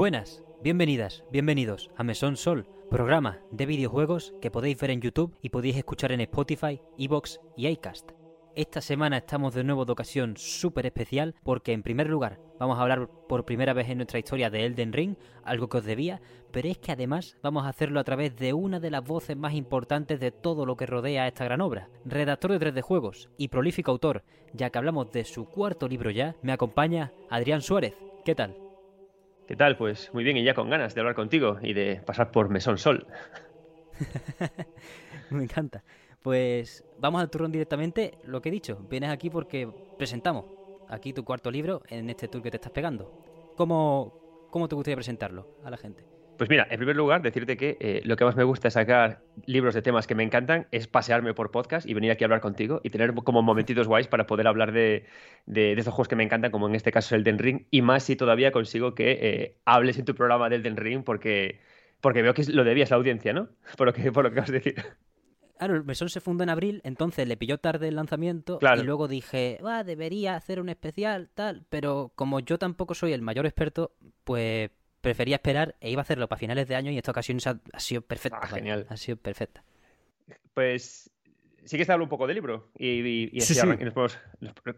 buenas, bienvenidas, bienvenidos a Mesón Sol, programa de videojuegos que podéis ver en YouTube y podéis escuchar en Spotify, Evox y iCast. Esta semana estamos de nuevo de ocasión súper especial porque en primer lugar vamos a hablar por primera vez en nuestra historia de Elden Ring, algo que os debía, pero es que además vamos a hacerlo a través de una de las voces más importantes de todo lo que rodea a esta gran obra. Redactor de 3D Juegos y prolífico autor, ya que hablamos de su cuarto libro ya, me acompaña Adrián Suárez. ¿Qué tal? ¿Qué tal? Pues muy bien y ya con ganas de hablar contigo y de pasar por Mesón Sol. Me encanta. Pues vamos al turrón directamente. Lo que he dicho, vienes aquí porque presentamos aquí tu cuarto libro en este tour que te estás pegando. ¿Cómo, cómo te gustaría presentarlo a la gente? Pues mira, en primer lugar, decirte que eh, lo que más me gusta es sacar libros de temas que me encantan, es pasearme por podcast y venir aquí a hablar contigo y tener como momentitos guays para poder hablar de, de, esos juegos que me encantan, como en este caso el Den Ring, y más si todavía consigo que eh, hables en tu programa del Den Ring, porque, porque veo que lo debías la audiencia, ¿no? Por lo que, por lo que vas a decir. Claro, el mesón se fundó en abril, entonces le pilló tarde el lanzamiento y luego dije, va, debería hacer un especial, tal, pero como yo tampoco soy el mayor experto, pues prefería esperar e iba a hacerlo para finales de año y esta ocasión ha, sido perfecta. Ah, genial. Ha sido perfecta. Pues sí que está hablando un poco del libro y, así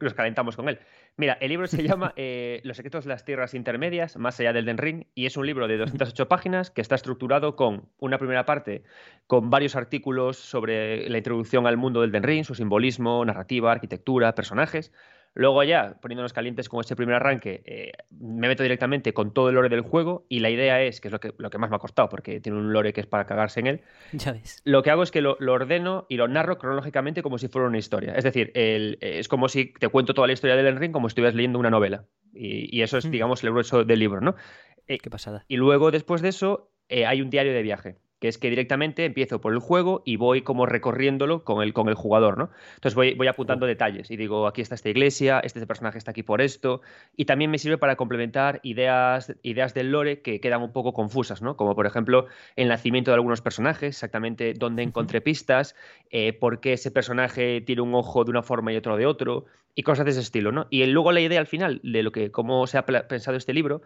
nos, calentamos con él. Mira, el libro se llama eh, Los secretos de las tierras intermedias, más allá del Den Ring, y es un libro de 208 páginas que está estructurado con una primera parte con varios artículos sobre la introducción al mundo del Den Ring, su simbolismo, narrativa, arquitectura, personajes. Luego ya, poniéndonos calientes con este primer arranque, eh, me meto directamente con todo el lore del juego y la idea es, que es lo que, lo que más me ha costado, porque tiene un lore que es para cagarse en él, ya ves. lo que hago es que lo, ordeno y lo narro cronológicamente como si fuera una historia. Es decir, el, es como si te cuento toda la historia del Ring como si estuvieras leyendo una novela. Y, eso es, mm. digamos, el grueso del libro, ¿no? Eh, Qué pasada. Y luego, después de eso, eh, hay un diario de viaje que es que directamente empiezo por el juego y voy como recorriéndolo con el, con el jugador, ¿no? Entonces voy, voy apuntando detalles y digo, aquí está esta iglesia, este personaje está aquí por esto, y también me sirve para complementar ideas, ideas del lore que quedan un poco confusas, ¿no? Como por ejemplo el nacimiento de algunos personajes, exactamente dónde encontré pistas, eh, por qué ese personaje tiene un ojo de una forma y otro de otro, y cosas de ese estilo, ¿no? Y luego la idea al final de lo que, cómo se ha pensado este libro,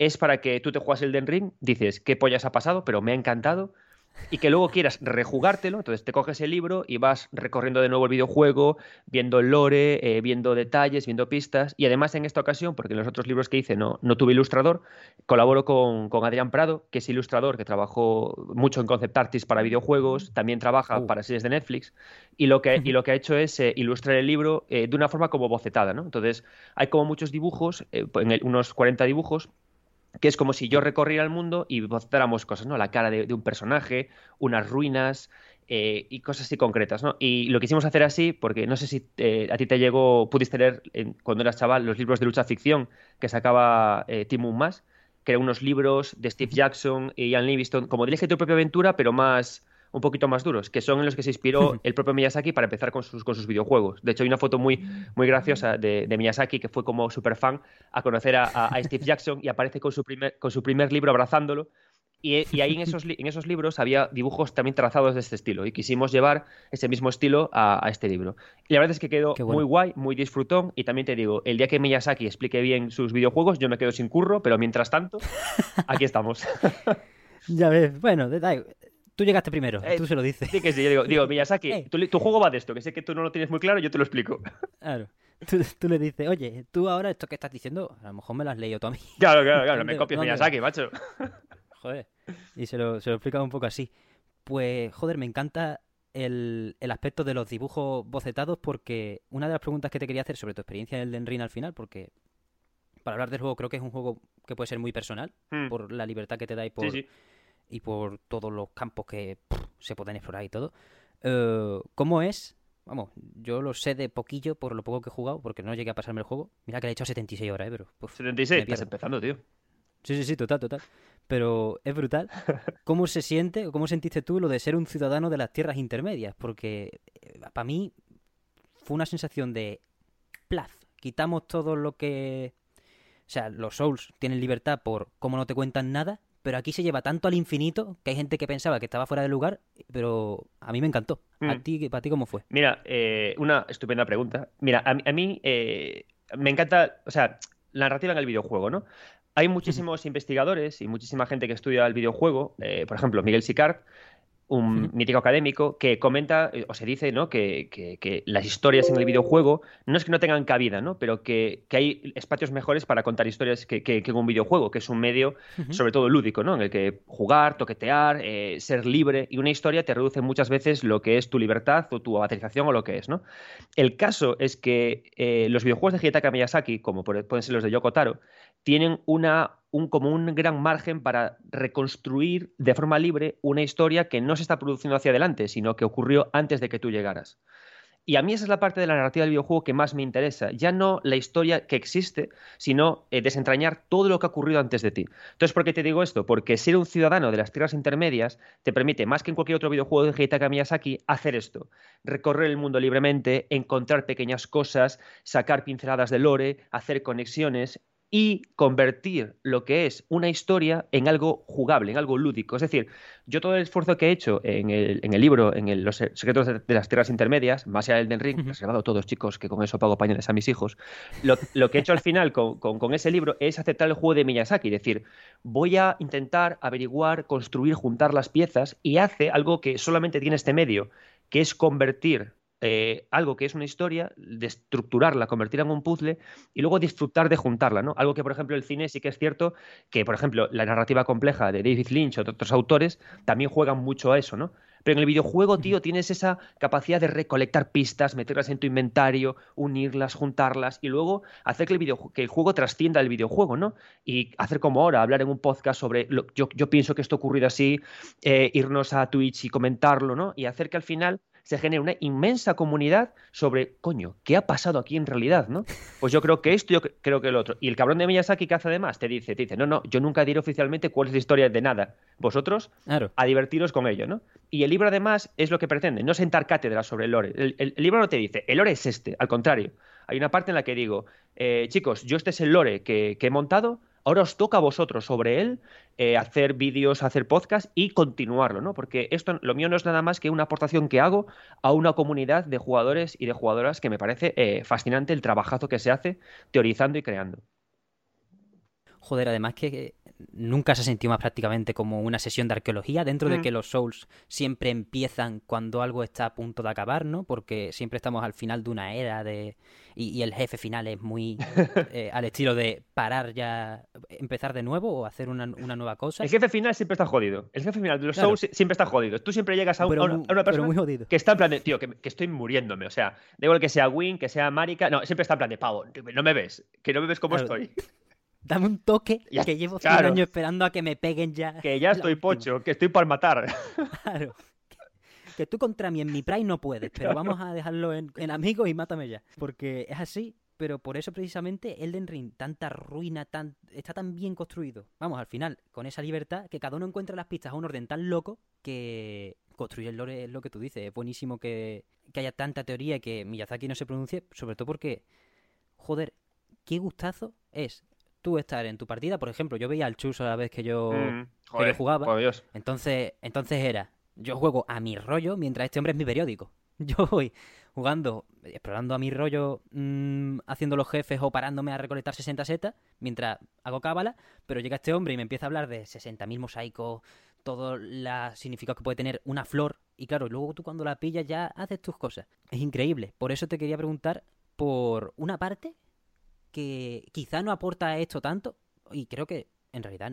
es para que tú te juegas el Den Ring, dices, ¿qué pollas ha pasado? Pero me ha encantado. Y que luego quieras rejugártelo, entonces te coges el libro y vas recorriendo de nuevo el videojuego, viendo el lore, eh, viendo detalles, viendo pistas. Y además en esta ocasión, porque en los otros libros que hice no, no tuve ilustrador, colaboro con, con Adrián Prado, que es ilustrador, que trabajó mucho en concept artists para videojuegos, también trabaja uh. para series de Netflix. Y lo que, y lo que ha hecho es eh, ilustrar el libro eh, de una forma como bocetada, ¿no? Entonces hay como muchos dibujos, en unos 40 dibujos, que es como si yo recorriera el mundo y mostráramos cosas, ¿no? La cara de, un personaje, unas ruinas eh, y cosas así concretas, ¿no? Y lo quisimos hacer así porque no sé si eh, a ti te llegó, pudiste leer cuando eras chaval los libros de lucha ficción que sacaba eh, Tim Más, que eran unos libros de Steve Jackson y Ian Livingstone, como dirige tu propia aventura, pero más un poquito más duros, que son en los que se inspiró el propio Miyazaki para empezar con sus, con sus videojuegos. De hecho, hay una foto muy, muy graciosa de, Miyazaki que fue como super fan a conocer a, Steve Jackson y aparece con su primer, con su primer libro abrazándolo. Y, ahí en esos, en esos libros había dibujos también trazados de este estilo y quisimos llevar ese mismo estilo a, este libro. Y la verdad es que quedó muy guay, muy disfrutón y también te digo, el día que Miyazaki explique bien sus videojuegos yo me quedo sin curro, pero mientras tanto, aquí estamos. ya ves, bueno, Tú llegaste primero, tú se lo dices. Sí que sí, yo digo, digo Miyazaki, eh. tu, juego va de esto, que sé que tú no lo tienes muy claro, yo te lo explico. Claro. Tú, le dices, oye, tú ahora esto que estás diciendo, a lo mejor me lo has leído tú a mí. Claro, claro, claro, me copias Miyazaki, macho. Joder. Y se lo, se lo explica un poco así. Pues, joder, me encanta el, el, aspecto de los dibujos bocetados porque una de las preguntas que te quería hacer sobre tu experiencia en el Den Ring al final, porque para hablar del juego creo que es un juego que puede ser muy personal, hmm. por la libertad que te da y por, sí, sí y por todos los campos que se pueden explorar y todo. Eh, ¿Cómo es? Vamos, yo lo sé de poquillo por lo poco que he jugado, porque no llegué a pasarme el juego. Mira que le he hecho 76 horas, ¿eh? Pero, 76, estás empezando, tío. Sí, sí, sí, total, total. Pero es brutal. ¿Cómo se siente, o cómo sentiste tú lo de ser un ciudadano de las tierras intermedias? Porque eh, para mí fue una sensación de plaz. Quitamos todo lo que... O sea, los Souls tienen libertad por cómo no te cuentan nada pero aquí se lleva tanto al infinito que hay gente que pensaba que estaba fuera de lugar, pero a mí me encantó. ¿A mm. ti, ¿Para ti cómo fue? Mira, eh, una estupenda pregunta. Mira, a, mí eh, me encanta, o sea, la narrativa en el videojuego, ¿no? hay muchísimos investigadores y muchísima gente que estudia el videojuego, eh, por ejemplo, Miguel Sicard, un mítico académico que comenta eh, o se dice ¿no? que, las historias en el videojuego no es que no tengan cabida, ¿no? pero que, hay espacios mejores para contar historias que, en un videojuego, que es un medio sobre todo lúdico, ¿no? en el que jugar, toquetear, eh, ser libre y una historia te reduce muchas veces lo que es tu libertad o tu materialización o lo que es. ¿no? El caso es que eh, los videojuegos de Hidetaka Miyazaki, como pueden ser los de Yoko Taro, tienen un, como un gran margen para reconstruir de forma libre una historia que no se está produciendo hacia adelante, sino que ocurrió antes de que tú llegaras. Y a mí esa es la parte de la narrativa del videojuego que más me interesa. Ya no la historia que existe, sino eh, desentrañar todo lo que ha ocurrido antes de ti. Entonces, ¿por qué te digo esto? Porque ser un ciudadano de las tierras intermedias te permite, más que en cualquier otro videojuego de Hidetaka Miyazaki, hacer esto. Recorrer el mundo libremente, encontrar pequeñas cosas, sacar pinceladas de lore, hacer conexiones y convertir lo que es una historia en algo jugable, en algo lúdico. Es decir, yo todo el esfuerzo que he hecho en el, libro, en Los secretos de, las tierras intermedias, más allá del Den Ring, uh -huh. todos chicos, que con eso pago pañales a mis hijos, lo, que he hecho al final con, con, ese libro es aceptar el juego de Miyazaki, es decir, voy a intentar averiguar, construir, juntar las piezas y hace algo que solamente tiene este medio, que es convertir eh, algo que es una historia, de estructurarla, convertirla en un puzzle y luego disfrutar de juntarla, ¿no? Algo que, por ejemplo, el cine sí que es cierto que, por ejemplo, la narrativa compleja de David Lynch o de otros autores también juegan mucho a eso, ¿no? Pero en el videojuego, tío, tienes esa capacidad de recolectar pistas, meterlas en tu inventario, unirlas, juntarlas y luego hacer que el, que el juego trascienda el videojuego, ¿no? Y hacer como ahora, hablar en un podcast sobre yo, yo, pienso que esto ha ocurrido así, eh, irnos a Twitch y comentarlo, ¿no? Y hacer que al final se genera una inmensa comunidad sobre, coño, ¿qué ha pasado aquí en realidad, no? Pues yo creo que esto, yo creo que el otro. Y el cabrón de Miyazaki que hace además te dice, te dice, no, no, yo nunca diré oficialmente cuál es la historia de nada. Vosotros a divertiros con ello, ¿no? Y el libro además es lo que pretende, no sentar cátedra sobre el lore. El, libro no te dice, el lore es este, al contrario. Hay una parte en la que digo, eh, chicos, yo este es el lore que he montado, Ahora os toca a vosotros sobre él eh, hacer vídeos, hacer podcast y continuarlo, ¿no? Porque esto, lo mío no es nada más que una aportación que hago a una comunidad de jugadores y de jugadoras que me parece eh, fascinante el trabajazo que se hace teorizando y creando. Joder, además que nunca se ha sentido más prácticamente como una sesión de arqueología, dentro de mm. que los Souls siempre empiezan cuando algo está a punto de acabar, ¿no? Porque siempre estamos al final de una era de y, el jefe final es muy eh, al estilo de parar ya, empezar de nuevo o hacer una, nueva cosa. El jefe final siempre está jodido. El jefe final de los Souls siempre está jodido. Tú siempre llegas a, una, persona que está en plan de, tío, que, estoy muriéndome. O sea, da igual que sea Win, que sea Marika. No, siempre está en plan de, pavo, no me ves, que no me ves cómo estoy. Dame un toque que llevo 100 años esperando a que me peguen ya. Que ya estoy pocho, que estoy para matar. Claro. Que tú contra mí en mi prime no puedes, pero vamos a dejarlo en, amigos y mátame ya. Porque es así, pero por eso precisamente Elden Ring, tanta ruina, tan, está tan bien construido. Vamos, al final, con esa libertad, que cada uno encuentra las pistas a un orden tan loco que construir el lore es lo que tú dices. Es buenísimo que, que haya tanta teoría y que Miyazaki no se pronuncie, sobre todo porque, joder, qué gustazo es tú estar en tu partida, por ejemplo, yo veía al Chus a la vez que yo, mm, jugaba. Entonces, entonces era, yo juego a mi rollo mientras este hombre es mi periódico. Yo voy jugando, explorando a mi rollo, mm, haciendo los jefes o parándome a recolectar 60 setas mientras hago cábala, pero llega este hombre y me empieza a hablar de 60.000 mosaicos, todo los significados que puede tener una flor, y claro, luego tú cuando la pillas ya haces tus cosas. Es increíble. Por eso te quería preguntar por una parte que quizá no aporta esto tanto, y creo que en realidad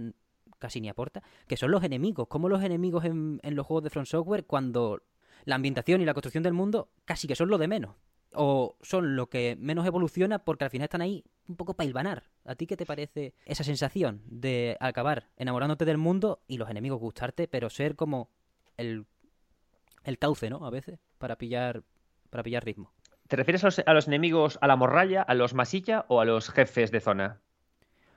casi ni aporta, que son los enemigos. Como los enemigos en, los juegos de Front Software, cuando la ambientación y la construcción del mundo casi que son lo de menos. O son lo que menos evoluciona porque al final están ahí un poco para hilvanar. ¿A ti qué te parece esa sensación de acabar enamorándote del mundo y los enemigos gustarte, pero ser como el, el cauce, ¿no? A veces, para pillar, para pillar ritmo. ¿Te refieres a los, enemigos a la morralla, a los masilla o a los jefes de zona?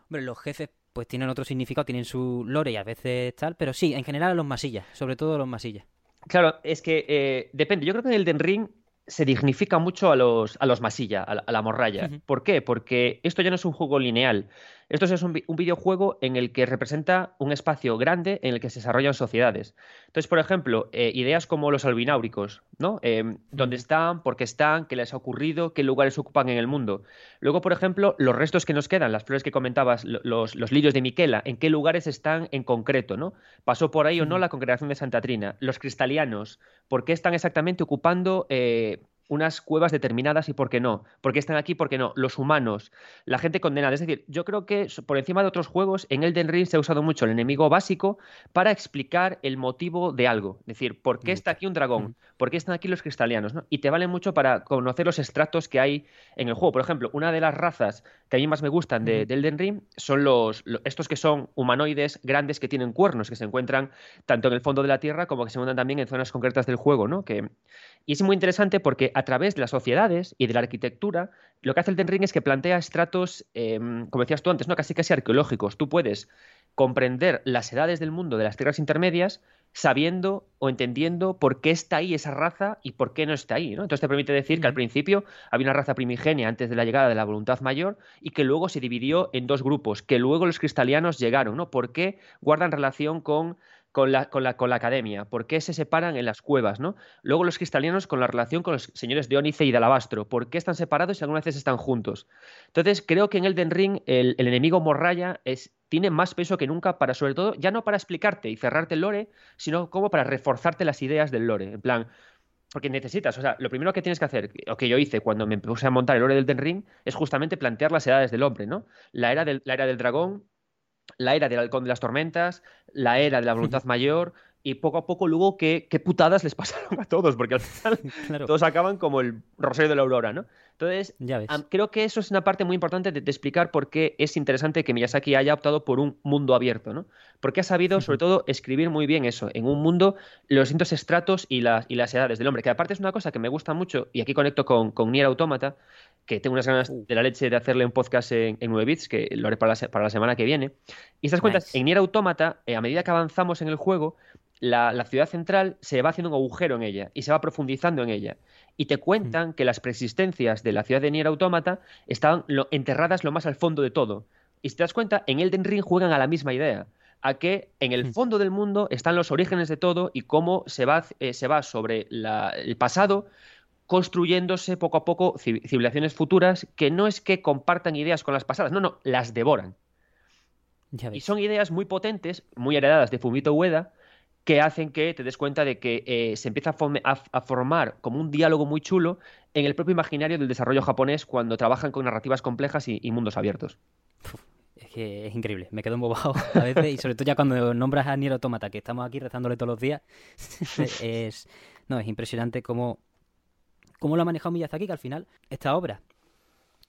Hombre, los jefes pues tienen otro significado, tienen su lore y a veces tal, pero sí, en general a los masillas, sobre todo a los masillas. Claro, es que eh, depende. Yo creo que en el Den Ring se dignifica mucho a los, a los masilla, a la, morralla. ¿Por qué? Porque esto ya no es un juego lineal. Esto es un, videojuego en el que representa un espacio grande en el que se desarrollan sociedades. Entonces, por ejemplo, eh, ideas como los albináuricos, ¿no? Em, ¿Dónde están? ¿Por qué están? ¿Qué les ha ocurrido? ¿Qué lugares ocupan en el mundo? Luego, por ejemplo, los restos que nos quedan, las flores que comentabas, los, los lirios de Miquela, ¿en qué lugares están en concreto? ¿no? ¿Pasó por ahí o no la congregación de Santa Trina? Los cristalianos, ¿por qué están exactamente ocupando eh, unas cuevas determinadas y por qué no. ¿Por qué están aquí? ¿Por qué no? Los humanos, la gente condenada. Es decir, yo creo que por encima de otros juegos, en Elden Ring se ha usado mucho el enemigo básico para explicar el motivo de algo. Es decir, ¿por qué está aquí un dragón? ¿Por qué están aquí los cristalianos? Y te vale mucho para conocer los extractos que hay en el juego. Por ejemplo, una de las razas que a mí más me gustan de, Elden Ring son los, estos que son humanoides grandes que tienen cuernos, que se encuentran tanto en el fondo de la Tierra como que se encuentran también en zonas concretas del juego, ¿no? Que, y es muy interesante porque a través de las sociedades y de la arquitectura, lo que hace el Ten Ring es que plantea estratos, em, como decías tú antes, ¿no? casi casi arqueológicos. Tú puedes comprender las edades del mundo de las tierras intermedias sabiendo o entendiendo por qué está ahí esa raza y por qué no está ahí. ¿no? Entonces te permite decir que al principio había una raza primigenia antes de la llegada de la voluntad mayor y que luego se dividió en dos grupos, que luego los cristalianos llegaron. ¿no? ¿Por qué guardan relación con con la, con la, con la academia, por qué se separan en las cuevas, ¿no? Luego los cristalianos con la relación con los señores de y de Alabastro, por qué están separados y algunas veces están juntos. Entonces, creo que en Elden Ring el, enemigo Morraya es, tiene más peso que nunca para, sobre todo, ya no para explicarte y cerrarte el lore, sino como para reforzarte las ideas del lore. En plan, porque necesitas, o sea, lo primero que tienes que hacer, o que yo hice cuando me puse a montar el lore del Elden Ring, es justamente plantear las edades del hombre, ¿no? La era del, la era del dragón, la era del halcón de las tormentas, la era de la voluntad mayor, y poco a poco luego qué, qué putadas les pasaron a todos, porque al final todos acaban como el rosario de la aurora, ¿no? Entonces, creo que eso es una parte muy importante de, explicar por qué es interesante que Miyazaki haya optado por un mundo abierto, ¿no? Porque ha sabido, sobre todo, escribir muy bien eso, en un mundo, los distintos estratos y las, y las edades del hombre, que aparte es una cosa que me gusta mucho, y aquí conecto con, con Nier Automata, que tengo unas ganas uh. de la leche de hacerle un podcast en, 9 bits, que lo haré para la, para la semana que viene. Y estas cuentas, en Nier Automata, eh, a medida que avanzamos en el juego, la, ciudad central se va haciendo un agujero en ella y se va profundizando en ella. Y te cuentan mm. que las preexistencias de la ciudad de Nier Automata estaban enterradas lo más al fondo de todo. Y si te das cuenta, en Elden Ring juegan a la misma idea, a que en el mm. fondo del mundo están los orígenes de todo y cómo se va, eh, se va sobre el pasado construyéndose poco a poco civilizaciones futuras que no es que compartan ideas con las pasadas, no, no, las devoran. Y son ideas muy potentes, muy heredadas de Fumito Ueda, que hacen que te des cuenta de que eh, se empieza a, formar como un diálogo muy chulo en el propio imaginario del desarrollo japonés cuando trabajan con narrativas complejas y, mundos abiertos. es que es increíble, me quedo embobado a veces y sobre todo ya cuando nombras a Nier Automata, que estamos aquí rezándole todos los días, es, no, es impresionante cómo, cómo lo ha manejado Miyazaki, que al final esta obra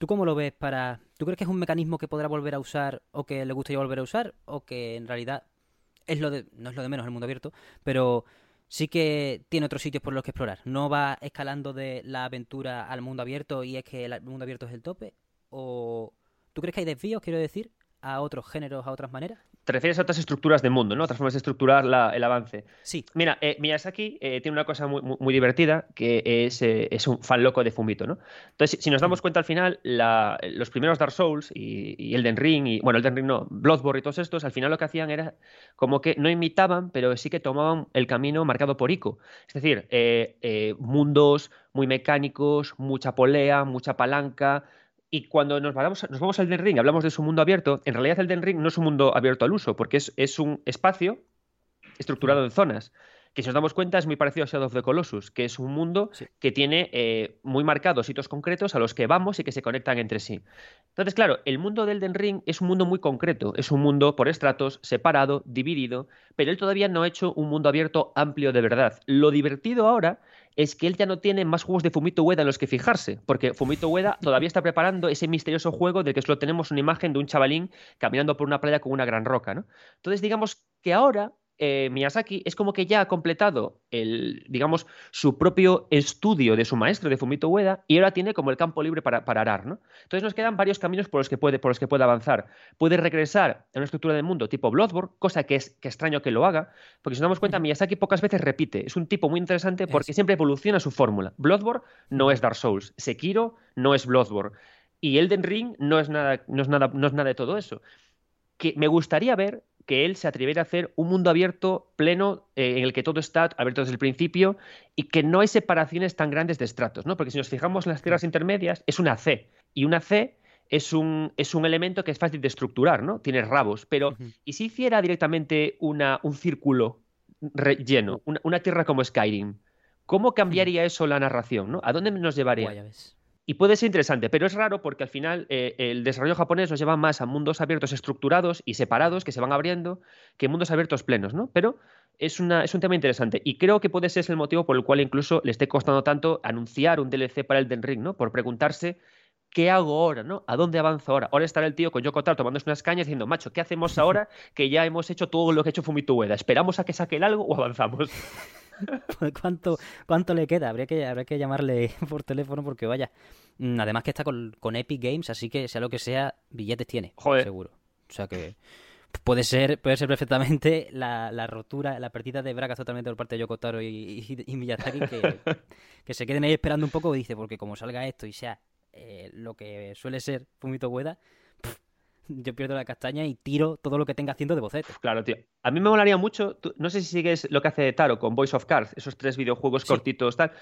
¿Tú cómo lo ves para... ¿Tú crees que es un mecanismo que podrá volver a usar o que le gustaría volver a usar o que en realidad es lo de, no es lo de menos el mundo abierto, pero sí que tiene otros sitios por los que explorar. No va escalando de la aventura al mundo abierto y es que el mundo abierto es el tope. ¿O tú crees que hay desvíos, quiero decir, a otros géneros, a otras maneras? Te refieres a otras estructuras de mundo, ¿no? Otras formas de estructurar el avance. Sí. Mira, eh, Miyazaki eh, tiene una cosa muy, divertida que es, eh, es, un fan loco de Fumito, ¿no? Entonces, si nos damos mm. cuenta al final, los primeros Dark Souls y, Elden Ring, y bueno, Elden Ring no, Bloodborne y todos estos, al final lo que hacían era como que no imitaban, pero sí que tomaban el camino marcado por Ico. Es decir, mundos muy mecánicos, mucha polea, mucha palanca, y cuando nos vamos, nos vamos al Den Ring, hablamos de su mundo abierto, en realidad el Den Ring no es un mundo abierto al uso, porque es, un espacio estructurado en zonas que si nos damos cuenta es muy parecido a Shadow of the Colossus, que es un mundo que tiene eh, muy marcados sitios concretos a los que vamos y que se conectan entre sí. Entonces, claro, el mundo del Den Ring es un mundo muy concreto, es un mundo por estratos, separado, dividido, pero él todavía no ha hecho un mundo abierto amplio de verdad. Lo divertido ahora es que él ya no tiene más juegos de Fumito Ueda en los que fijarse, porque Fumito Ueda todavía está preparando ese misterioso juego del que solo tenemos una imagen de un chavalín caminando por una playa con una gran roca, ¿no? Entonces, digamos que ahora eh, Miyazaki es como que ya ha completado el, digamos, su propio estudio de su maestro, de Fumito Ueda, y ahora tiene como el campo libre para, para arar, ¿no? Entonces nos quedan varios caminos por los que puede, por los que puede avanzar. Puede regresar a una estructura del mundo tipo Bloodborne, cosa que es que extraño que lo haga, porque si nos damos cuenta, Miyazaki pocas veces repite. Es un tipo muy interesante porque siempre evoluciona su fórmula. Bloodborne no es Dark Souls, Sekiro no es Bloodborne. Y Elden Ring no es nada, no es nada, no es nada de todo eso. Que me gustaría ver que él se atreviera a hacer un mundo abierto pleno eh, en el que todo está abierto desde el principio y que no hay separaciones tan grandes de estratos, ¿no? Porque si nos fijamos en las tierras intermedias, es una C. Y una C es un, es un elemento que es fácil de estructurar, ¿no? Tiene rabos. Pero, ¿y si hiciera directamente una, un círculo lleno, una, tierra como Skyrim? ¿Cómo cambiaría eso la narración? ¿no? ¿A dónde nos llevaría? Y puede ser interesante, pero es raro porque al final eh, el desarrollo japonés nos lleva más a mundos abiertos estructurados y separados que se van abriendo que mundos abiertos plenos, ¿no? Pero es, una, es un tema interesante y creo que puede ser el motivo por el cual incluso le esté costando tanto anunciar un DLC para el Den Ring, ¿no? Por preguntarse ¿qué hago ahora? ¿no? ¿A dónde avanzo ahora? Ahora estará el tío con Yoko Taro tomándose unas cañas diciendo, macho, ¿qué hacemos ahora que ya hemos hecho todo lo que ha hecho Fumito Ueda? ¿Esperamos a que saque el algo o avanzamos? ¿Cuánto, ¿Cuánto le queda? Habría que, habría que llamarle por teléfono porque vaya. Mm, además que está con, Epic Games, así que sea lo que sea, billetes tiene, seguro. O sea que puede ser, puede ser perfectamente la, rotura, la pérdida de bragas totalmente por parte de Yoko Taro y, Miyazaki, que, se queden ahí esperando un poco, dice, porque como salga esto y sea eh, lo que suele ser Fumito Ueda, yo pierdo la castaña y tiro todo lo que tenga haciendo de boceto. Claro, tío. A mí me molaría mucho, no sé si sigues lo que hace Taro con Voice of Cards, esos tres videojuegos cortitos, tal,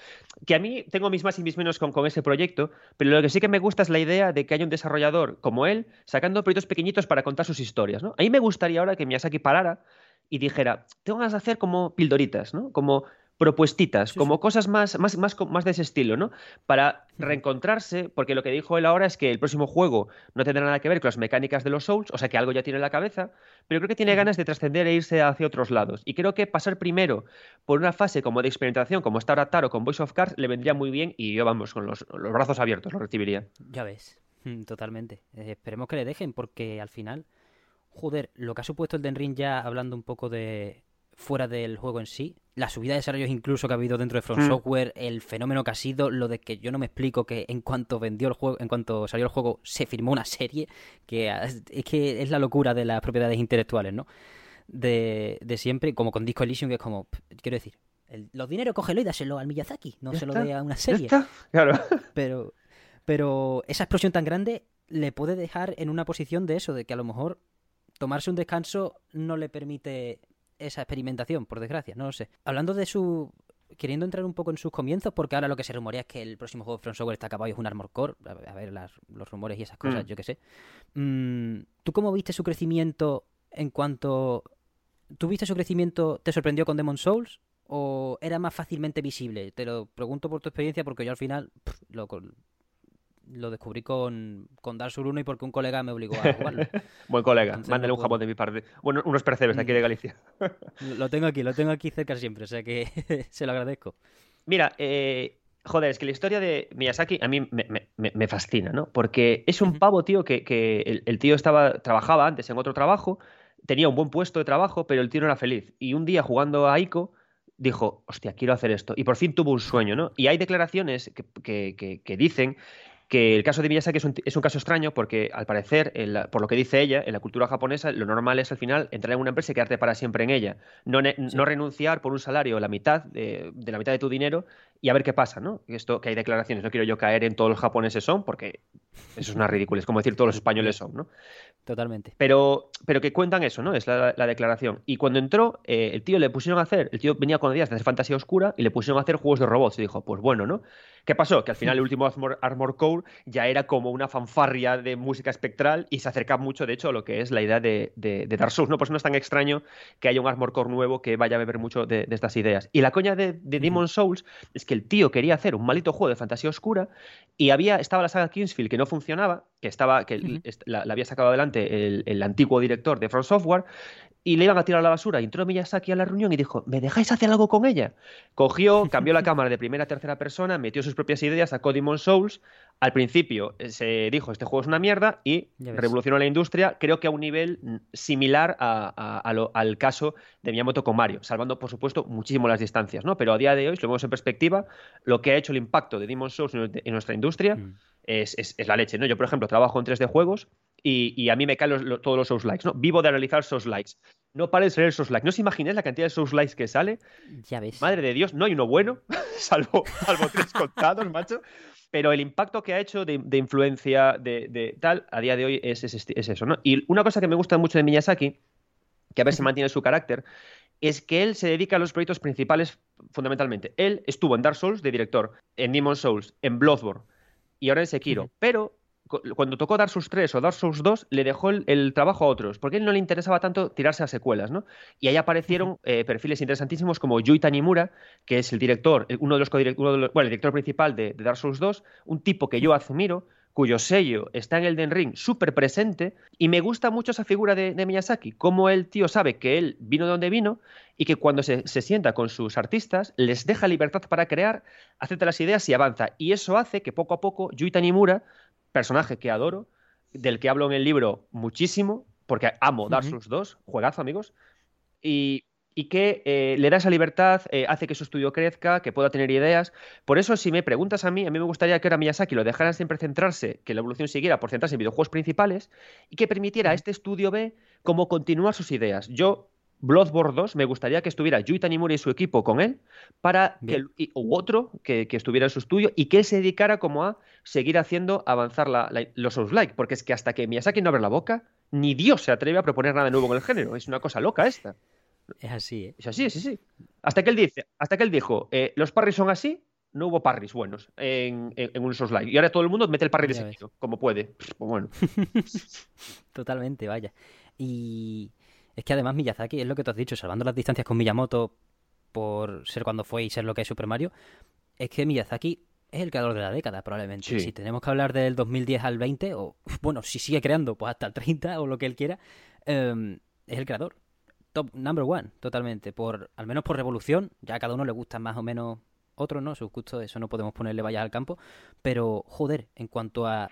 que a mí tengo mis más y mis menos con, con, ese proyecto, pero lo que sí que me gusta es la idea de que haya un desarrollador como él sacando proyectos pequeñitos para contar sus historias, ¿no? A mí me gustaría ahora que Miyazaki parara y dijera, tengo ganas de hacer como pildoritas, ¿no? Como propuestitas, como cosas más, más, más, más de ese estilo, ¿no? Para reencontrarse, porque lo que dijo él ahora es que el próximo juego no tendrá nada que ver con las mecánicas de los Souls, o sea que algo ya tiene en la cabeza, pero creo que tiene ganas de trascender e irse hacia otros lados. Y creo que pasar primero por una fase como de experimentación, como está ahora Taro con Voice of Cards, le vendría muy bien y yo, vamos, con los, brazos abiertos lo recibiría. Ya ves, mm, totalmente. Eh, esperemos que le dejen, porque al final, joder, lo que ha supuesto el Den Ring ya hablando un poco de fuera del juego en sí, la subida de desarrollos incluso que ha habido dentro de From hmm. Software, el fenómeno que ha sido, lo de que yo no me explico que en cuanto vendió el juego, en cuanto salió el juego, se firmó una serie, que es que es la locura de las propiedades intelectuales, ¿no? De, de siempre, como con Disco Elysium, que es como, quiero decir, los dineros cógelo y dáselo al Miyazaki, no se lo dé a una serie. Claro. Pero, pero esa explosión tan grande le puede dejar en una posición de eso, de que a lo mejor tomarse un descanso no le permite esa experimentación, por desgracia, no lo sé. Hablando de su queriendo entrar un poco en sus comienzos, porque ahora lo que se rumorea es que el próximo juego de From Software está acabado y es un Armor Core. A ver, los rumores y esas cosas, mm. yo qué sé. Mm, ¿Tú cómo viste su crecimiento en cuanto. ¿Tú viste su crecimiento, te sorprendió con Demon Souls? ¿O era más fácilmente visible? Te lo pregunto por tu experiencia, porque yo al final lo, lo descubrí con, con Dark Souls 1 y porque un colega me obligó a jugarlo. Buen colega, mándale un jamón de mi parte. Bueno, unos percebes aquí de mm. Galicia. lo tengo aquí, lo tengo aquí cerca siempre, o sea que se lo agradezco. Mira, eh, joder, es que la historia de Miyazaki a mí me, fascina, ¿no? Porque es un pavo, tío, que, que el, tío estaba, trabajaba antes en otro trabajo, tenía un buen puesto de trabajo, pero el tío no era feliz. Y un día jugando a Ico dijo, hostia, quiero hacer esto. Y por fin tuvo un sueño, ¿no? Y hay declaraciones que, que, que dicen que el caso de Miyazaki es un, es un caso extraño porque, al parecer, por lo que dice ella, en la cultura japonesa, lo normal es al final entrar en una empresa y quedarte para siempre en ella. No, no renunciar por un salario la mitad de, la mitad de tu dinero y a ver qué pasa, ¿no? Esto que hay declaraciones, no quiero yo caer en todos los japoneses son, porque eso es una ridícula, es como decir todos los españoles son, ¿no? Totalmente. Pero, pero que cuentan eso, ¿no? Es la, declaración. Y cuando entró, eh, el tío le pusieron a hacer, el tío venía con ideas de hacer fantasía oscura y le pusieron a hacer juegos de robots. Y dijo, pues bueno, ¿no? ¿Qué pasó? Que al final el último Armor, Core ya era como una fanfarria de música espectral y se acerca mucho, de hecho, a lo que es la idea de, de, Dark Souls, ¿no? Pues no es tan extraño que haya un Armor Core nuevo que vaya a beber mucho de, estas ideas. Y la coña de, Demon Souls es que el tío quería hacer un malito juego de fantasía oscura y había, estaba la saga Kingsfield que no funcionaba, que estaba, que la, había sacado adelante el, el, antiguo director de Front Software, y le iban a tirar a la basura. Y entró Miyazaki a la reunión y dijo, ¿me dejáis hacer algo con ella? Cogió, cambió la cámara de primera a tercera persona, metió sus propias ideas, sacó Demon Souls. Al principio eh, se dijo, este juego es una mierda y revolucionó la industria, creo que a un nivel mm, similar al caso de Miyamoto con Mario, salvando, por supuesto, muchísimo las distancias, ¿no? Pero a día de hoy, si lo vemos en perspectiva, lo que ha hecho el impacto de Demon Souls en nuestra industria mm. es, es, la leche, ¿no? Yo, por ejemplo, trabajo en 3D juegos y, a mí me caen todos los Souls likes, ¿no? Vivo de analizar Souls likes. No pares de leer Souls likes. ¿No os imagináis la cantidad de Souls likes que sale? Ya ves. Madre de Dios, no hay uno bueno, salvo, salvo tres contados, macho. Pero el impacto que ha hecho de, influencia de, tal, a día de hoy es, eso, ¿no? Y una cosa que me gusta mucho de Miyazaki, que a ver si mantiene su carácter, es que él se dedica a los proyectos principales fundamentalmente. Él estuvo en Dark Souls de director, en Demon Souls, en Bloodborne y ahora en Sekiro, pero cuando tocó Dark Souls 3 o Dark Souls 2, le dejó el, trabajo a otros, porque a él no le interesaba tanto tirarse a secuelas, ¿no? Y ahí aparecieron eh, perfiles interesantísimos como Yui Tanimura, que es el director, uno de los, bueno, el director principal de, Dark Souls 2, un tipo que yo admiro, cuyo sello está en el Den Ring súper presente, y me gusta mucho esa figura de, Miyazaki, como el tío sabe que él vino de donde vino y que cuando se, se, sienta con sus artistas les deja libertad para crear, acepta las ideas y avanza. Y eso hace que poco a poco Yui Tanimura personaje que adoro, del que hablo en el libro muchísimo, porque amo Dark Souls 2, juegazo, amigos, y, que eh, le da esa libertad, eh, hace que su estudio crezca, que pueda tener ideas. Por eso, si me preguntas a mí, a mí me gustaría que ahora Miyazaki lo dejara siempre centrarse, que la evolución siguiera por centrarse en videojuegos principales y que permitiera a este estudio B como continuar sus ideas. Yo Bloodborne 2, me gustaría que estuviera Yui Tanimura y su equipo con él, para que, u otro que, estuviera en su estudio y que él se dedicara como a seguir haciendo avanzar los Souls-like, porque es que hasta que Miyazaki no abre la boca, ni Dios se atreve a proponer nada nuevo en el género. Es una cosa loca esta. Es así, ¿eh? Es así, sí, sí. Hasta que él dice, hasta que él dijo, eh, los parries son así, no hubo parries buenos en, en, un Souls-like. Y ahora todo el mundo mete el parry de sentido, como puede. Pues bueno. Totalmente, vaya. Y es que además Miyazaki, es lo que tú has dicho, salvando las distancias con Miyamoto por ser cuando fue y ser lo que es Super Mario, es que Miyazaki es el creador de la década, probablemente. Si tenemos que hablar del 2010 al 20, o bueno, si sigue creando, pues hasta el 30 o lo que él quiera, em, es el creador. Top number one, totalmente. Por, al menos por revolución, ya a cada uno le gusta más o menos otro, ¿no? Sus gustos, eso no podemos ponerle vallas al campo. Pero, joder, en cuanto a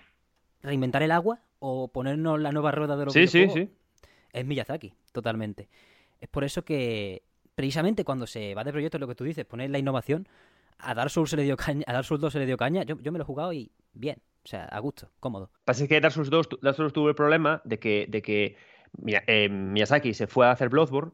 reinventar el agua o ponernos la nueva rueda de los sí, sí, sí es Miyazaki, totalmente. Es por eso que, precisamente cuando se va de proyecto, lo que tú dices, poner la innovación, a Dark Souls se le dio caña, a Dark Souls 2 se le dio caña, yo, me lo he jugado y bien, o sea, a gusto, cómodo. Pasa que Dark Souls 2, Dark Souls tuvo el problema de que, de que eh, Miyazaki se fue a hacer Bloodborne,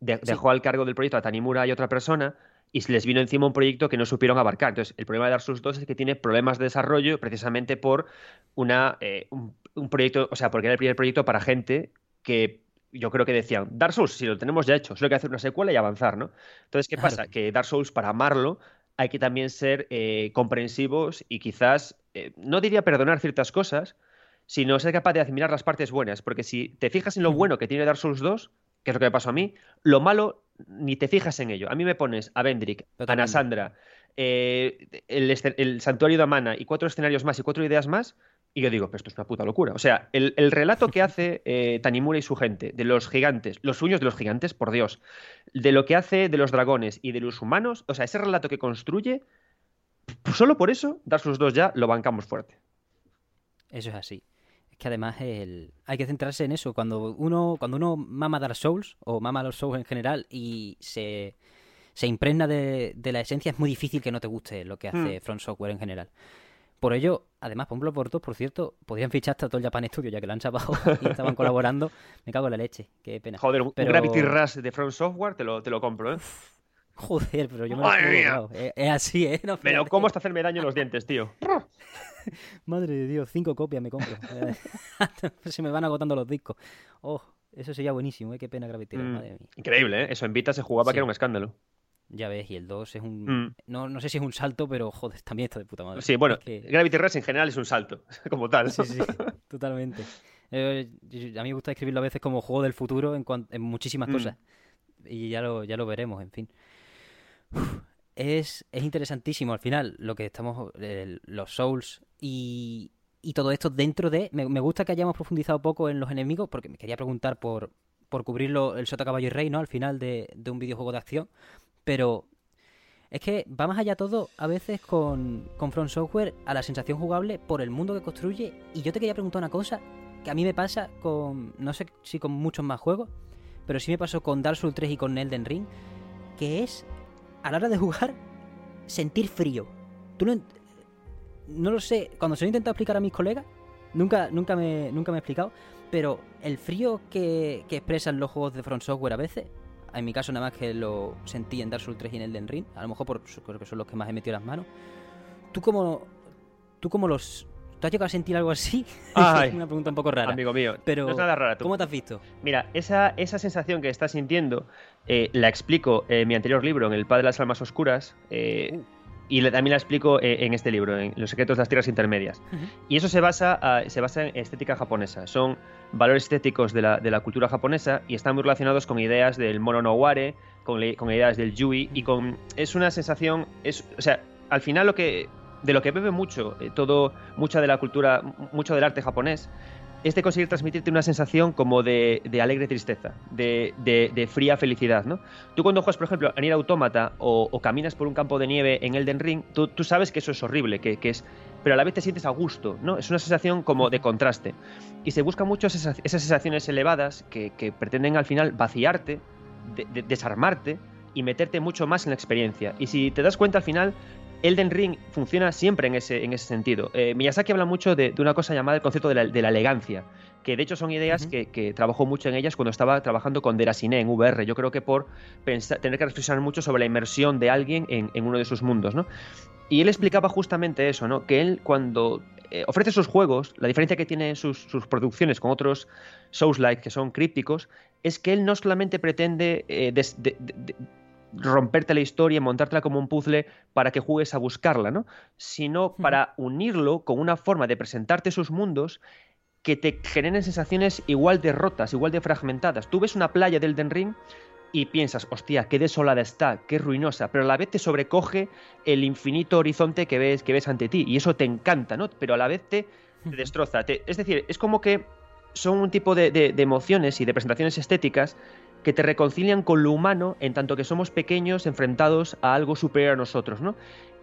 dejó al cargo del proyecto a Tanimura y otra persona, y se les vino encima un proyecto que no supieron abarcar. Entonces, el problema de Dark Souls 2 es que tiene problemas de desarrollo precisamente por una, eh, un, proyecto, o sea, porque era el primer proyecto para gente que yo creo que decían, Dark Souls, si lo tenemos ya hecho, solo hay que hacer una secuela y avanzar, ¿no? Entonces, ¿qué pasa? Que Dark Souls, para amarlo, hay que también ser eh, comprensivos y quizás, eh, no diría perdonar ciertas cosas, sino ser capaz de admirar las partes buenas. Porque si te fijas en lo bueno que tiene Dark Souls 2, que es lo que me pasó a mí, lo malo ni te fijas en ello. A mí me pones a Vendrick, a Nasandra, eh, el, el, santuario de Amana y cuatro escenarios más y cuatro ideas más, y yo digo, pero esto es una puta locura. O sea, el, relato que hace eh, Tanimura y su gente de los gigantes, los sueños de los gigantes, por Dios, de lo que hace de los dragones y de los humanos, o sea, ese relato que construye, solo por eso, dar sus dos ya, lo bancamos fuerte. Eso es así. Es que además el... hay que centrarse en eso. Cuando uno, cuando uno mama Dark Souls, o mama los Souls en general, y se, se impregna de, la esencia, es muy difícil que no te guste lo que hace hmm. Front Software en general. Por ello, además, por por dos, por cierto, podrían fichar hasta todo el Japan Studio, ya que lo han chapado y estaban colaborando. Me cago en la leche, qué pena. Joder, un Gravity Rush de Front Software te lo, te lo compro, ¿eh? Joder, pero yo me lo he es, es, así, ¿eh? No, pero ¿cómo está hacerme daño en los dientes, tío? Madre de Dios, cinco copias me compro. Se me van agotando los discos. Oh, eso sería buenísimo, ¿eh? Qué pena Gravity Rush, mm, madre mía. Increíble, ¿eh? Eso en Vita se jugaba que era un escándalo. Ya ves, y el 2 es un. Mm. No, no sé si es un salto, pero joder, también está de puta madre. Sí, bueno, Gravity Rush en general es un salto, como tal. Sí, sí, totalmente. Eh, a mí me gusta escribirlo a veces como juego del futuro en, en muchísimas mm. cosas. Y ya lo, ya lo veremos, en fin. es, es interesantísimo al final lo que estamos. los Souls y, y todo esto dentro de. Me, me, gusta que hayamos profundizado poco en los enemigos, porque me quería preguntar por, por cubrirlo el Sota Caballo y Rey, ¿no? Al final de, de un videojuego de acción. Pero es que va más allá todo a veces con, con Software a la sensación jugable por el mundo que construye. Y yo te quería preguntar una cosa que a mí me pasa con, no sé si con muchos más juegos, pero sí me pasó con Dark Souls 3 y con Elden Ring, que es a la hora de jugar sentir frío. Tú no, no lo sé, cuando se lo he intentado explicar a mis colegas, nunca, nunca, me, nunca me he explicado, pero el frío que, que expresan los juegos de Front Software a veces, en mi caso nada más que lo sentí en Dark Souls 3 y en Elden Ring, a lo mejor por, creo que son los que más he metido las manos. ¿Tú cómo, tú cómo los... ¿Tú has llegado a sentir algo así? Es una pregunta un poco rara. Amigo mío, pero no es nada rara. Tú. ¿Cómo te has visto? Mira, esa, esa sensación que estás sintiendo eh, la explico en mi anterior libro, en El Padre de las Almas Oscuras. Eh, Uh. Y le- también la explico eh, en este libro, en Los secretos de las tierras intermedias. Y eso se basa, ah, se basa en estética japonesa. Son valores estéticos de la, de la cultura japonesa y están muy relacionados con ideas del mono no ware, con, le- con ideas del yui y con... Es una sensación... Es, o sea, al final lo que... De lo que bebe mucho, eh, todo, mucha de la cultura, mucho del arte japonés, es de conseguir transmitirte una sensación como de, de alegre tristeza, de, de- fría felicidad, ¿no? Tú cuando juegas, por ejemplo, a Nier Automata o, caminas por un campo de nieve en Elden Ring, tú, tú sabes que eso es horrible, que, que es pero a la vez te sientes a gusto, ¿no? Es una sensación como de contraste. Y se buscan mucho esas, esas sensaciones elevadas que, que pretenden al final vaciarte, de- de- desarmarte y meterte mucho más en la experiencia. Y si te das cuenta al final, Elden Ring funciona siempre en ese, en ese sentido. Eh, Miyazaki habla mucho de, de una cosa llamada el concepto de la, de la elegancia, que de hecho son ideas que, que trabajó mucho en ellas cuando estaba trabajando con Derasine en VR. Yo creo que por pensar- tener que reflexionar mucho sobre la inmersión de alguien en, en uno de sus mundos, ¿no? Y él explicaba justamente eso, ¿no? Que él cuando eh, ofrece sus juegos, la diferencia que tiene sus, sus producciones con otros Souls-like que son crípticos, es que él no solamente pretende eh, des- de- de- de- romperte la historia, montártela como un puzzle para que juegues a buscarla, ¿no? Sino para unirlo con una forma de presentarte sus mundos que te generen sensaciones igual de rotas, igual de fragmentadas. Tú ves una playa del Den Ring y piensas, hostia, qué desolada está, qué ruinosa, pero a la vez te sobrecoge el infinito horizonte que ves, que ves ante ti y eso te encanta, ¿no? Pero a la vez te, te destroza. Te- es decir, es como que son un tipo de, de- de emociones y de presentaciones estéticas que te reconcilian con lo humano en tanto que somos pequeños enfrentados a algo superior a nosotros, ¿no?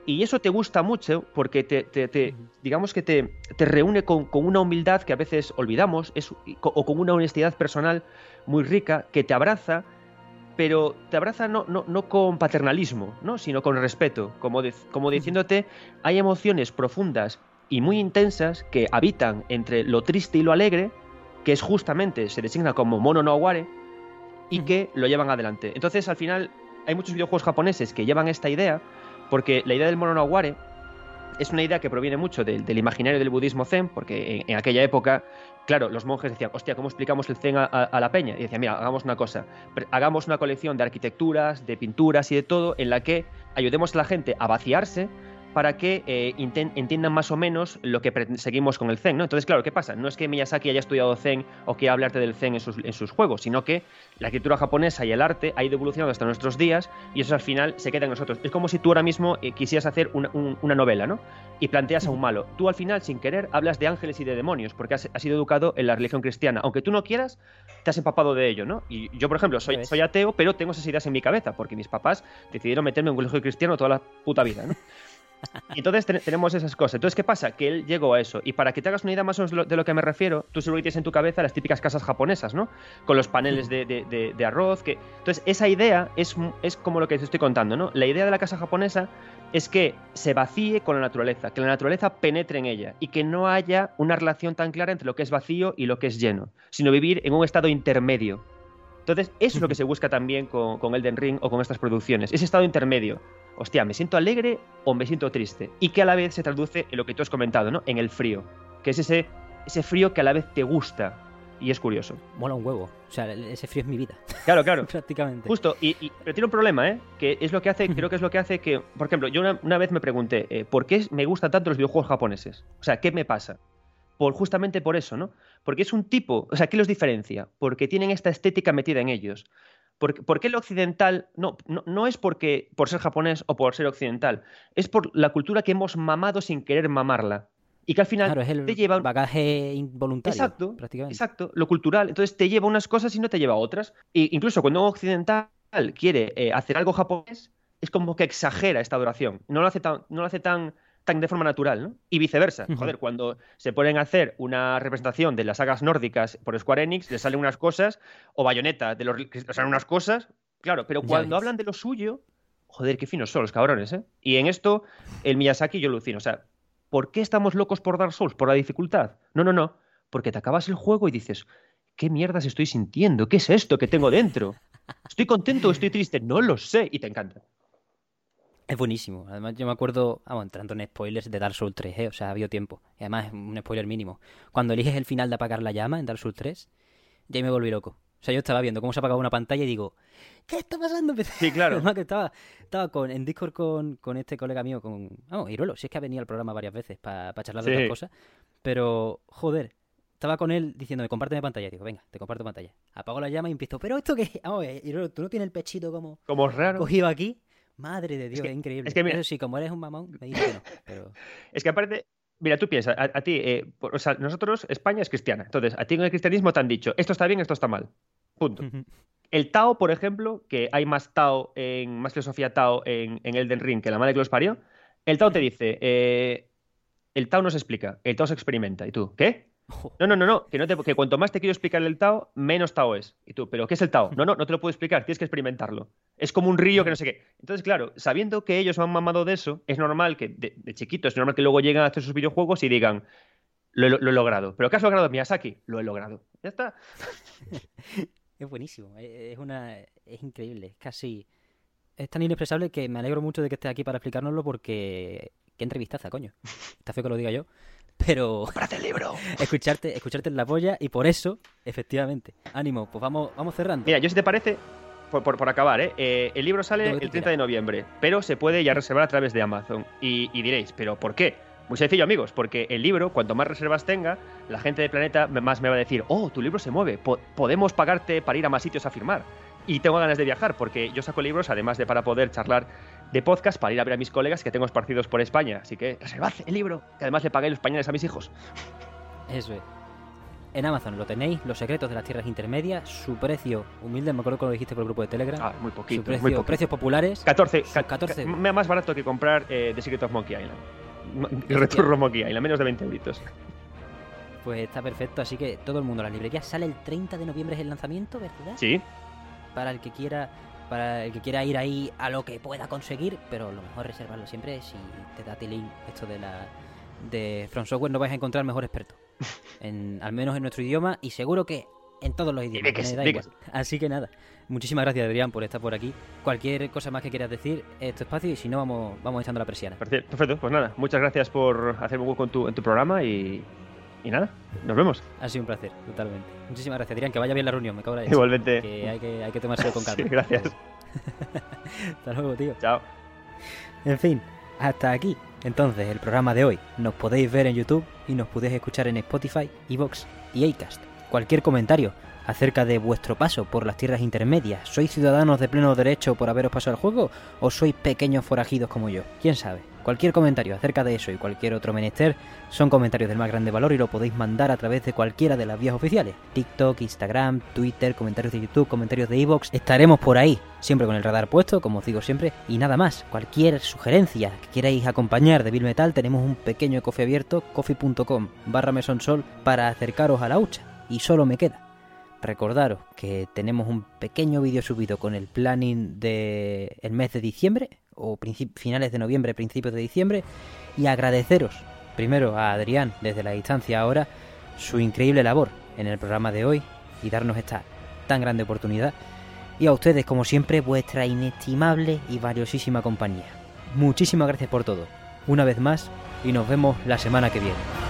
Y eso te gusta mucho porque te, te- te- digamos que te, te reúne con, con una humildad que a veces olvidamos es- o con una honestidad personal muy rica que te abraza, pero te abraza no, no, no con paternalismo, ¿no? sino con respeto, como, de- como diciéndote, hay emociones profundas y muy intensas que habitan entre lo triste y lo alegre, que es justamente, se designa como mono no ware, y que lo llevan adelante. Entonces, al final, hay muchos videojuegos japoneses que llevan esta idea, porque la idea del mono es una idea que proviene mucho del, del imaginario del budismo zen, porque en, en aquella época, claro, los monjes decían, hostia, ¿cómo explicamos el zen a, a- a la peña? Y decían, mira, hagamos una cosa, hagamos una colección de arquitecturas, de pinturas y de todo, en la que ayudemos a la gente a vaciarse para que eh, entiendan más o menos lo que seguimos con el Zen, ¿no? Entonces, claro, ¿qué pasa? No es que Miyazaki haya estudiado Zen o quiera hablarte del Zen en sus, en sus juegos, sino que la escritura japonesa y el arte ha ido evolucionando hasta nuestros días y eso al final se queda en nosotros. Es como si tú ahora mismo eh, quisieras hacer una, un- una novela, ¿no? Y planteas a un malo. Tú al final, sin querer, hablas de ángeles y de demonios, porque has, has sido educado en la religión cristiana. Aunque tú no quieras, te has empapado de ello, ¿no? Y yo, por ejemplo, soy, soy ateo, pero tengo esas ideas en mi cabeza, porque mis papás decidieron meterme en un colegio cristiano toda la puta vida, ¿no? Entonces ten- tenemos esas cosas. Entonces, ¿qué pasa? Que él llegó a eso. Y para que te hagas una idea más de lo, que me refiero, tú seguro que tienes en tu cabeza las típicas casas japonesas, ¿no? Con los paneles de, arroz. Que... Entonces, esa idea es, es como lo que te estoy contando, ¿no? La idea de la casa japonesa es que se vacíe con la naturaleza, que la naturaleza penetre en ella y que no haya una relación tan clara entre lo que es vacío y lo que es lleno, sino vivir en un estado intermedio. Entonces, eso es lo que se busca también con, con Elden Ring o con estas producciones, ese estado intermedio. Hostia, ¿me siento alegre o me siento triste? Y que a la vez se traduce en lo que tú has comentado, ¿no? En el frío, que es ese, ese frío que a la vez te gusta. Y es curioso. Mola un huevo. O sea, ese frío es mi vida, Claro, claro. prácticamente. Justo, y, y- pero tiene un problema, ¿eh? Que es lo que hace, creo que es lo que hace que, por ejemplo, yo una, una vez me pregunté, eh, ¿por qué me gustan tanto los videojuegos japoneses? O sea, ¿qué me pasa? Por, justamente por eso, ¿no? Porque es un tipo, o sea, ¿qué los diferencia? Porque tienen esta estética metida en ellos. ¿Por, por qué el occidental? No, no, no es porque por ser japonés o por ser occidental, es por la cultura que hemos mamado sin querer mamarla. Y que al final Claro, es el te lleva bagaje involuntario, Exacto, prácticamente. Exacto, lo cultural. Entonces te lleva unas cosas y no te lleva a otras. E incluso cuando un occidental quiere eh, hacer algo japonés, es como que exagera esta adoración. No lo hace tan, no lo hace tan, tan de forma natural, ¿no? Y viceversa. Joder, cuando se ponen a hacer una representación de las sagas nórdicas por Square Enix, les salen unas cosas, o Bayonetta, de los, que les salen unas cosas, claro, pero cuando hablan de lo suyo, joder, qué finos son los cabrones, ¿eh? Y en esto, el Miyazaki yo alucino. O sea, ¿por qué estamos locos por Dark Souls? ¿Por la dificultad? No, no, no. Porque te acabas el juego y dices, ¿qué mierdas estoy sintiendo? ¿Qué es esto que tengo dentro? ¿Estoy contento o estoy triste? No lo sé. Y te encanta. Es buenísimo. Además, yo me acuerdo, vamos, entrando en spoilers de Dark Souls 3, ¿eh? o sea, ha habido tiempo. Y además es un spoiler mínimo. Cuando eliges el final de apagar la llama en Dark Souls 3, ya me volví loco. O sea, yo estaba viendo cómo se apagaba una pantalla y digo, ¿qué está pasando? Sí, claro. Además que estaba, estaba con, en Discord con, con este colega mío, con, vamos, Iruelo, si es que ha venido al programa varias veces para charlar de Sí. otras cosas. Pero, joder, estaba con él diciéndome, compárteme pantalla. Digo, venga, te comparto pantalla. Apago la llama y empiezo, ¿pero esto qué? Vamos, Iruelo, ¿tú no tienes el pechito como Como raro. cogido aquí? Madre de Dios, que- es increíble. es que mira- Eso sí, como eres un mamón, me dice que no. Pero... Es que aparte, mira, tú piensas, a, a ti, eh, por- o sea, nosotros, España es cristiana. Entonces, a ti en el cristianismo te han dicho, esto está bien, esto está mal. Punto. El Tao, por ejemplo, que hay más Tao, en, más filosofía Tao en, en Elden Ring que la madre que los parió, el Tao te dice, eh, el Tao no se explica, el Tao se experimenta. ¿Y tú, qué? No, no, no, no, que, no cuanto más te quiero explicar el Tao, menos Tao es. Y tú, ¿pero qué es el Tao? No, no, no te lo puedo explicar, tienes que experimentarlo. Es como un río que no sé qué. Entonces, claro, sabiendo que ellos han mamado de eso, es normal que, de, de chiquitos, es normal que luego lleguen a hacer sus videojuegos y digan, lo he logrado. ¿Pero qué has logrado, Miyazaki? Lo he logrado. Ya está. Es buenísimo, e- es una es increíble, es casi es tan inexpresable que me alegro mucho de que estés aquí para explicárnoslo porque qué entrevistaza, coño. Está feo que lo diga yo, pero ¡Cómprate el libro! escucharte escucharte en la polla y por eso, efectivamente. Ánimo, pues vamos vamos cerrando. Mira, yo si te parece, por, por- por acabar, ¿eh? Eh, el libro sale el 30 quieras. de noviembre, pero se puede ya reservar a través de Amazon. Y, y diréis, ¿pero por qué? Muy sencillo, amigos, porque el libro, cuanto más reservas tenga, la gente del planeta más me va a decir, oh, tu libro se mueve, po- podemos pagarte para ir a más sitios a firmar. Y tengo ganas de viajar, porque yo saco libros, además de para poder charlar de podcast, para ir a ver a mis colegas que tengo esparcidos por España. Así que reservad el libro, que además le pagué los pañales a mis hijos. Eso es. En Amazon lo tenéis, Los secretos de las tierras intermedias, su precio humilde, me acuerdo que lo dijiste por el grupo de Telegram. Ah, muy su poquito, precio, muy poquito. precios populares. 14, Su ca- 14 ca- me- más barato que comprar eh, The Secret of Monkey Island. Return of Monkey Island, menos de 20 euritos. Pues está perfecto, así que todo el mundo, las librerías sale el 30 de noviembre es el lanzamiento, ¿verdad? Sí, para el que quiera para el que quiera ir ahí a lo que pueda conseguir, pero lo mejor es reservarlo siempre si te da tilín esto de la de From Software no vais a encontrar mejor experto. En, al menos en nuestro idioma y seguro que en todos los idiomas. que me sí, da di que igual. Así que nada. Muchísimas gracias Adrián por estar por aquí. Cualquier cosa más que quieras decir, es tu espacio y si no vamos vamos echando la persiana. Perfe- perfecto. Pues nada, muchas gracias por hacerme hueco en tu, en tu programa y, y nada, nos vemos. Ha sido un placer, totalmente. Muchísimas gracias Adrián, que vaya bien la reunión, me cago en la leche. Igualmente. Que hay que hay que tomárselo con calma. Sí, gracias. Hasta luego, tío. Chao. En fin, hasta aquí. Entonces, el programa de hoy. Nos podéis ver en YouTube y nos podéis escuchar en Spotify, Evox y Acast. Cualquier comentario acerca de vuestro paso por las tierras intermedias. ¿Sois ciudadanos de pleno derecho por haberos pasado el juego o sois pequeños forajidos como yo? ¿Quién sabe? Cualquier comentario acerca de eso y cualquier otro menester son comentarios del más grande valor y lo podéis mandar a través de cualquiera de las vías oficiales. TikTok, Instagram, Twitter, comentarios de YouTube, comentarios de Evox. Estaremos por ahí, siempre con el radar puesto, como os digo siempre. Y nada más, cualquier sugerencia que queráis acompañar de Bill Metal, tenemos un pequeño coffee abierto, coffee.com barra mesonsol, para acercaros a la hucha. Y solo me queda recordaros que tenemos un pequeño vídeo subido con el planning de el mes de diciembre o finales de noviembre, principios de diciembre y agradeceros primero a Adrián desde la distancia ahora su increíble labor en el programa de hoy y darnos esta tan grande oportunidad y a ustedes como siempre vuestra inestimable y valiosísima compañía. Muchísimas gracias por todo. Una vez más y nos vemos la semana que viene.